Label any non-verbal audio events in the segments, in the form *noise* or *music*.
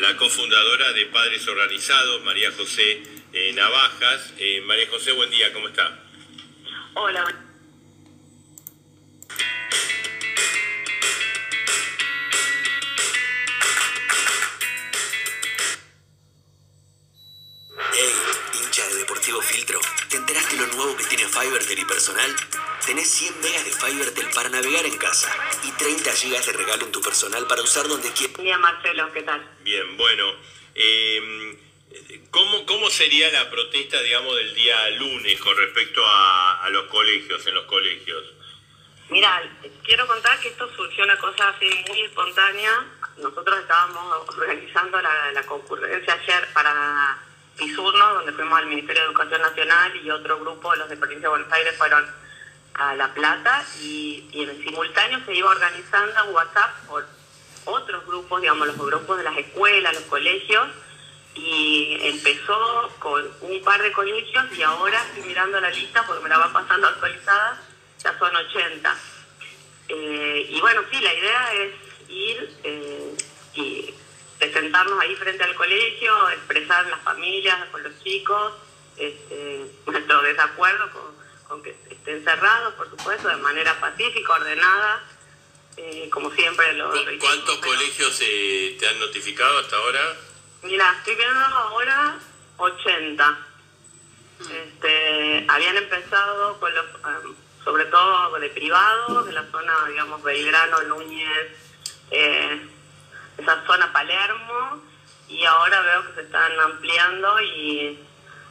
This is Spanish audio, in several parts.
la cofundadora de Padres Organizados, María José eh, Navajas. Eh, María José, buen día, ¿cómo está? Hola. Hey, hincha de Deportivo Filtro, ¿te enteraste lo nuevo que tiene Fivertel y personal? Tenés 100 megas de Fivertel para navegar en casa y 30 gigas de regalo en tu personal para usar donde quieras. Día Marcelo, ¿qué tal? Bien, bueno. eh, ¿cómo, ¿Cómo sería la protesta, digamos, del día lunes con respecto a, a los colegios, en los colegios? Mira, quiero contar que esto surgió una cosa así muy espontánea. Nosotros estábamos organizando la, la concurrencia ayer para Pisurno, donde fuimos al Ministerio de Educación Nacional y otro grupo, los de Provincia de Buenos Aires, fueron a La Plata y, y en simultáneo se iba organizando WhatsApp por otros grupos, digamos, los grupos de las escuelas, los colegios, y empezó con un par de colegios y ahora estoy mirando la lista porque me la va pasando actualizada, ya son 80. Eh, y bueno, sí, la idea es ir eh, y presentarnos ahí frente al colegio, expresar las familias con los chicos, este, *laughs* nuestro desacuerdo con, con que estén cerrados, por supuesto, de manera pacífica, ordenada, eh, como siempre lo, ¿Cuántos pero- colegios eh, te han notificado hasta ahora? Mira, estoy viendo ahora 80. Este, habían empezado con los, em, sobre todo de privados, de la zona, digamos, Belgrano, Núñez, eh, esa zona Palermo, y ahora veo que se están ampliando y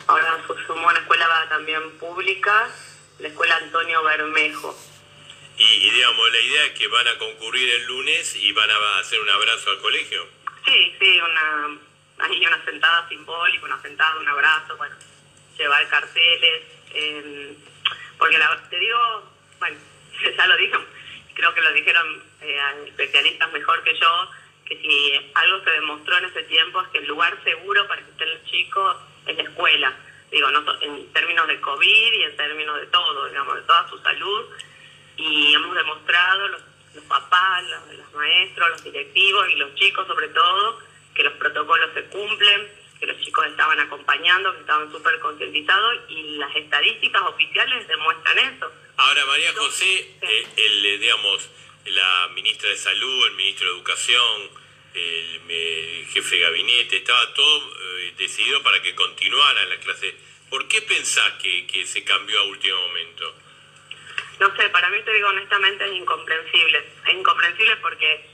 ahora se sumó una escuela también pública, la escuela Antonio Bermejo. Y, y, digamos, la idea es que van a concurrir el lunes y van a hacer un abrazo al colegio. Sí, sí, una, hay una sentada simbólica, una sentada, un abrazo, bueno, llevar carteles, eh, porque la, te digo, bueno, *laughs* ya lo dijo, creo que lo dijeron eh, especialistas mejor que yo, que si algo se demostró en ese tiempo es que el lugar seguro para que estén los chicos es la escuela, digo, no, en términos de COVID y en términos de todo, digamos, de toda su salud, y hemos demostrado los, los papás, los, los maestros, los directivos y los chicos sobre todo, que los protocolos se cumplen, que los chicos estaban acompañando, que estaban súper concientizados y las estadísticas oficiales demuestran eso. Ahora, María José, eh, el, eh, digamos, la ministra de Salud, el ministro de Educación, el, me- el jefe de gabinete, estaba todo eh, decidido para que continuaran las clases. ¿Por qué pensás que, que se cambió a último momento? No sé, para mí te digo honestamente es incomprensible. Es incomprensible porque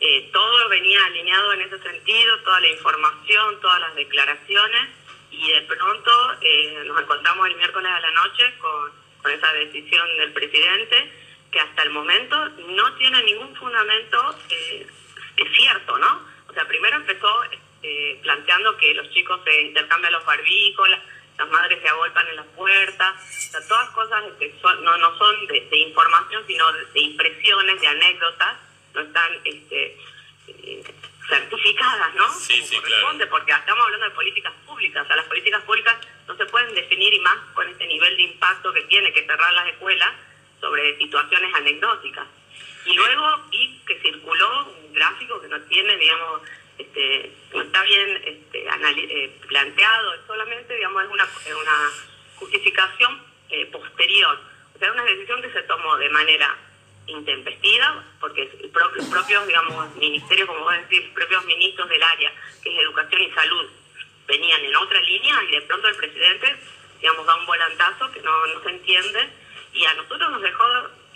eh, todo venía alineado en ese sentido, toda la información, todas las declaraciones, y de pronto eh, nos encontramos el miércoles a la noche con, con esa decisión del presidente que hasta el momento no tiene ningún fundamento eh, es cierto, ¿no? O sea, primero empezó eh, planteando que los chicos se intercambian los barbijos, las, las madres se agolpan en las puertas, o sea, todas cosas que son- no, no son de, de información, sino de, impresiones, de anécdotas, no están este, eh, certificadas, ¿no? Sí, Como sí, corresponde, Porque estamos hablando de políticas públicas, o sea, las políticas públicas no se pueden definir y más con este nivel de impacto que tiene que cerrar las escuelas sobre situaciones anecdóticas. Y luego vi que circuló un gráfico que no tiene, digamos, este, no está bien este, anali- eh, planteado, solamente, digamos, es una, una justificación eh, posterior. O sea, es una decisión que se tomó de manera intempestiva, porque los propios, digamos, ministerios, como vos decís, propios ministros del área, que es Educación y Salud, venían en otra línea y de pronto el presidente, digamos, da un volantazo que no, no se entiende y a nosotros nos dejó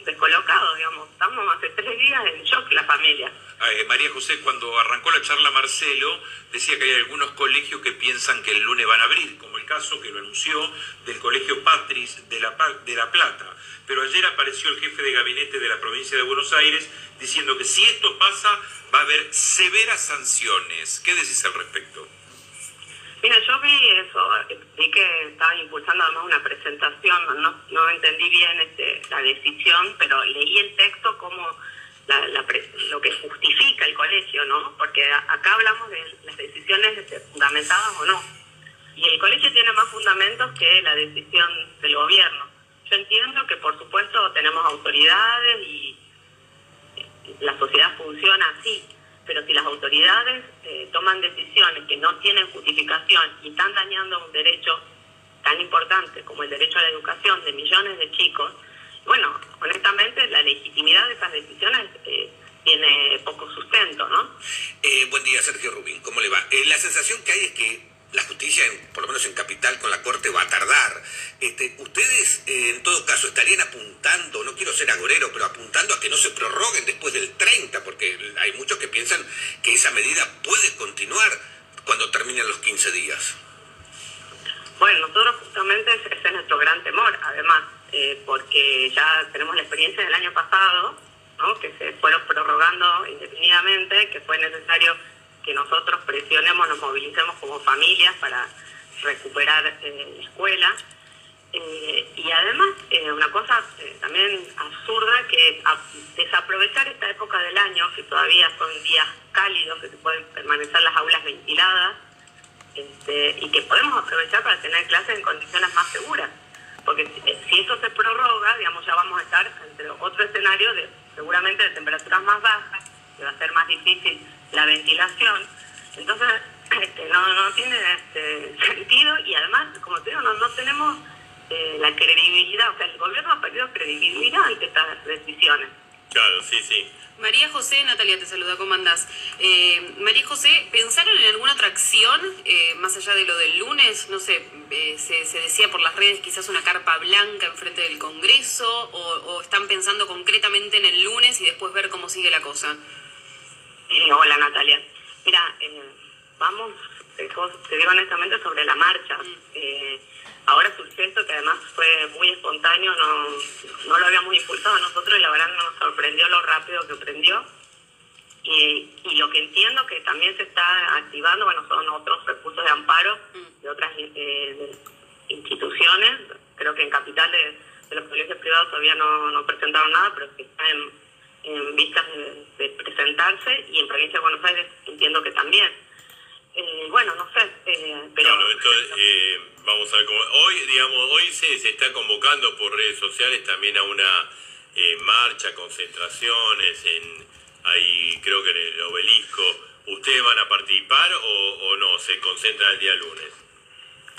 descolocados, digamos. Estamos hace tres días en shock la familia. Eh, María José, cuando arrancó la charla Marcelo, decía que hay algunos colegios que piensan que el lunes van a abrir, como el caso que lo anunció del Colegio Patris de la, de la Plata. Pero ayer apareció el jefe de gabinete de la provincia de Buenos Aires diciendo que si esto pasa va a haber severas sanciones. ¿Qué decís al respecto? Mira, yo vi eso, eh, vi que estaban impulsando además una presentación, no, entendí bien este, la decisión, pero leí el texto como lo que justifica el colegio, ¿no? Porque acá hablamos de las decisiones fundamentadas o no. Y el colegio tiene más fundamentos que la decisión del gobierno. Yo entiendo que por supuesto tenemos autoridades y la sociedad funciona así, pero si las autoridades eh, toman decisiones que no tienen justificación y están dañando un derecho tan importante como el derecho a la educación de millones de chicos, bueno, honestamente la legitimidad de esas decisiones eh, tiene poco sustento, ¿no? Eh, buen día, Sergio Rubín, ¿cómo le va? Eh, la sensación que hay es que la justicia, por lo menos en Capital, con la Corte va a tardar. Este, ¿Ustedes, eh, en todo caso, estarían apuntando, no quiero ser agorero, pero apuntando a que no se prorroguen después del 30? Porque hay muchos que piensan que esa medida puede continuar cuando terminen los 15 días. Bueno, nosotros justamente ese es nuestro gran temor, además, eh, porque ya tenemos la experiencia del año pasado, ¿no? que se fueron prorrogando indefinidamente, que fue necesario que nosotros presionemos, nos movilicemos como familias para recuperar eh, la escuela. Eh, y además, eh, una cosa eh, también absurda, que a- desaprovechar esta época del año, que todavía son días cálidos, que se pueden permanecer las aulas ventiladas, este, y que podemos aprovechar para tener clases en condiciones más seguras. Porque si, si eso se prorroga, digamos, ya vamos a estar entre otro escenario de seguramente de temperaturas más bajas, que va a ser más difícil la ventilación. Entonces, *clears throat* este, no, no tiene este, *laughs* sentido y además, como te digo, no, no tenemos eh, la credibilidad, o sea, el gobierno ha perdido credibilidad ante estas decisiones. Claro, sí, sí. María José, Natalia te saluda, ¿cómo andás? Eh, María José, ¿pensaron en alguna otra acción eh, más allá de lo del lunes? No sé, eh, se, se decía por las redes quizás una carpa blanca enfrente del Congreso o, o están pensando concretamente en el lunes y después ver cómo sigue la cosa. Eh, hola Natalia. Mira, eh, vamos, te, te digo honestamente sobre la marcha. Eh, ahora surgió esto que además fue muy espontáneo, no, no lo habíamos impulsado nosotros y la verdad nos sorprendió lo rápido que prendió. Y, y lo que entiendo que también se está activando, bueno, son otros recursos de amparo de otras eh, de instituciones. Creo que en Capital de, de los colegios privados todavía no, no presentaron nada, pero que están en, en vistas de, de presentarse y en Provincia de Buenos Aires entiendo que también. Eh, bueno, no sé, eh, pero... Claro, esto, eh, vamos a ver cómo. Hoy, digamos, hoy se, se está convocando por redes sociales también a una eh, marcha, concentraciones, en ahí creo que en el obelisco. ¿Ustedes van a participar o, o no? ¿Se concentran el día lunes?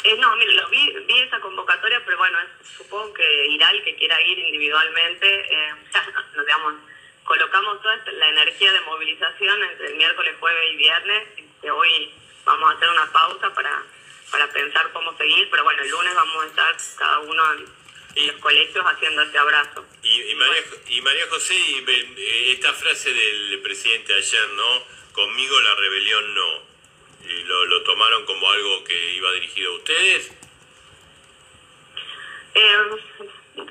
Eh, no, mire, lo vi, vi esa convocatoria, pero bueno, es- supongo que irá el que quiera ir individualmente. Eh, *laughs* digamos, colocamos toda la energía de movilización entre el miércoles, jueves y viernes. Este, hoy vamos a hacer una pausa para, para pensar cómo seguir, pero bueno, el lunes vamos a estar cada uno en, los colegios haciendo este abrazo. Y, y María, y María José, y, eh, esta frase del presidente ayer, ¿no? Conmigo la rebelión no. ¿Y lo, ¿Lo tomaron como algo que iba dirigido a ustedes? Eh,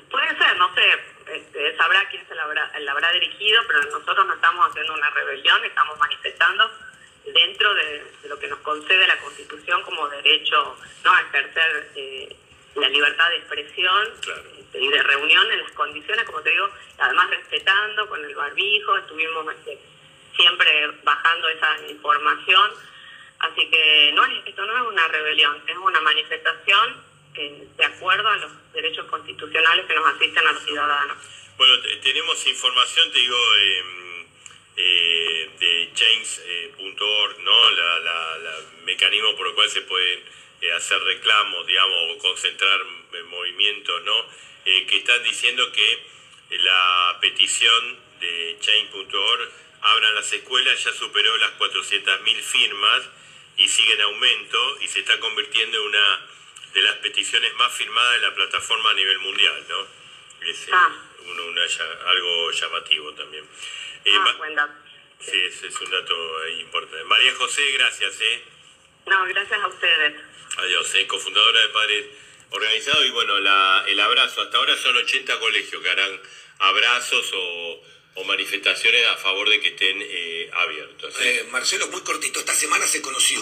puede ser, no sé, este, sabrá quién se la habrá, la habrá dirigido, pero nosotros no estamos haciendo una rebelión, estamos manifestando dentro de, de lo que nos concede la Constitución como derecho ¿no? a ejercer eh, la libertad de expresión Claro. este, y de reunión en las condiciones, como te digo, además respetando con el barbijo, estuvimos este, siempre bajando esa información. Así que no es, esto no es una rebelión, es una manifestación eh, de acuerdo a los derechos constitucionales que nos asisten a los ciudadanos. Bueno, te- tenemos información, te digo, eh, eh, de change.org, ¿no? La, mecanismo por el cual se pueden eh, hacer reclamos, digamos, o concentrar eh, movimientos, ¿no? Eh, que están diciendo que la petición de change.org abran las escuelas ya superó las 400.000 firmas y sigue en aumento y se está convirtiendo en una de las peticiones más firmadas de la plataforma a nivel mundial, ¿no? Es eh, Ah. uno- una ya- algo llamativo también. Eh, Ah, buen dato. sí, ese es un dato importante. María José, gracias, ¿eh? No, gracias a ustedes. Adiós, ¿eh? cofundadora de Padres Organizados. Y bueno, la, el abrazo. Hasta ahora son 80 colegios que harán abrazos o, o manifestaciones a favor de que estén eh, abiertos. Eh, Marcelo, muy cortito, esta semana se conoció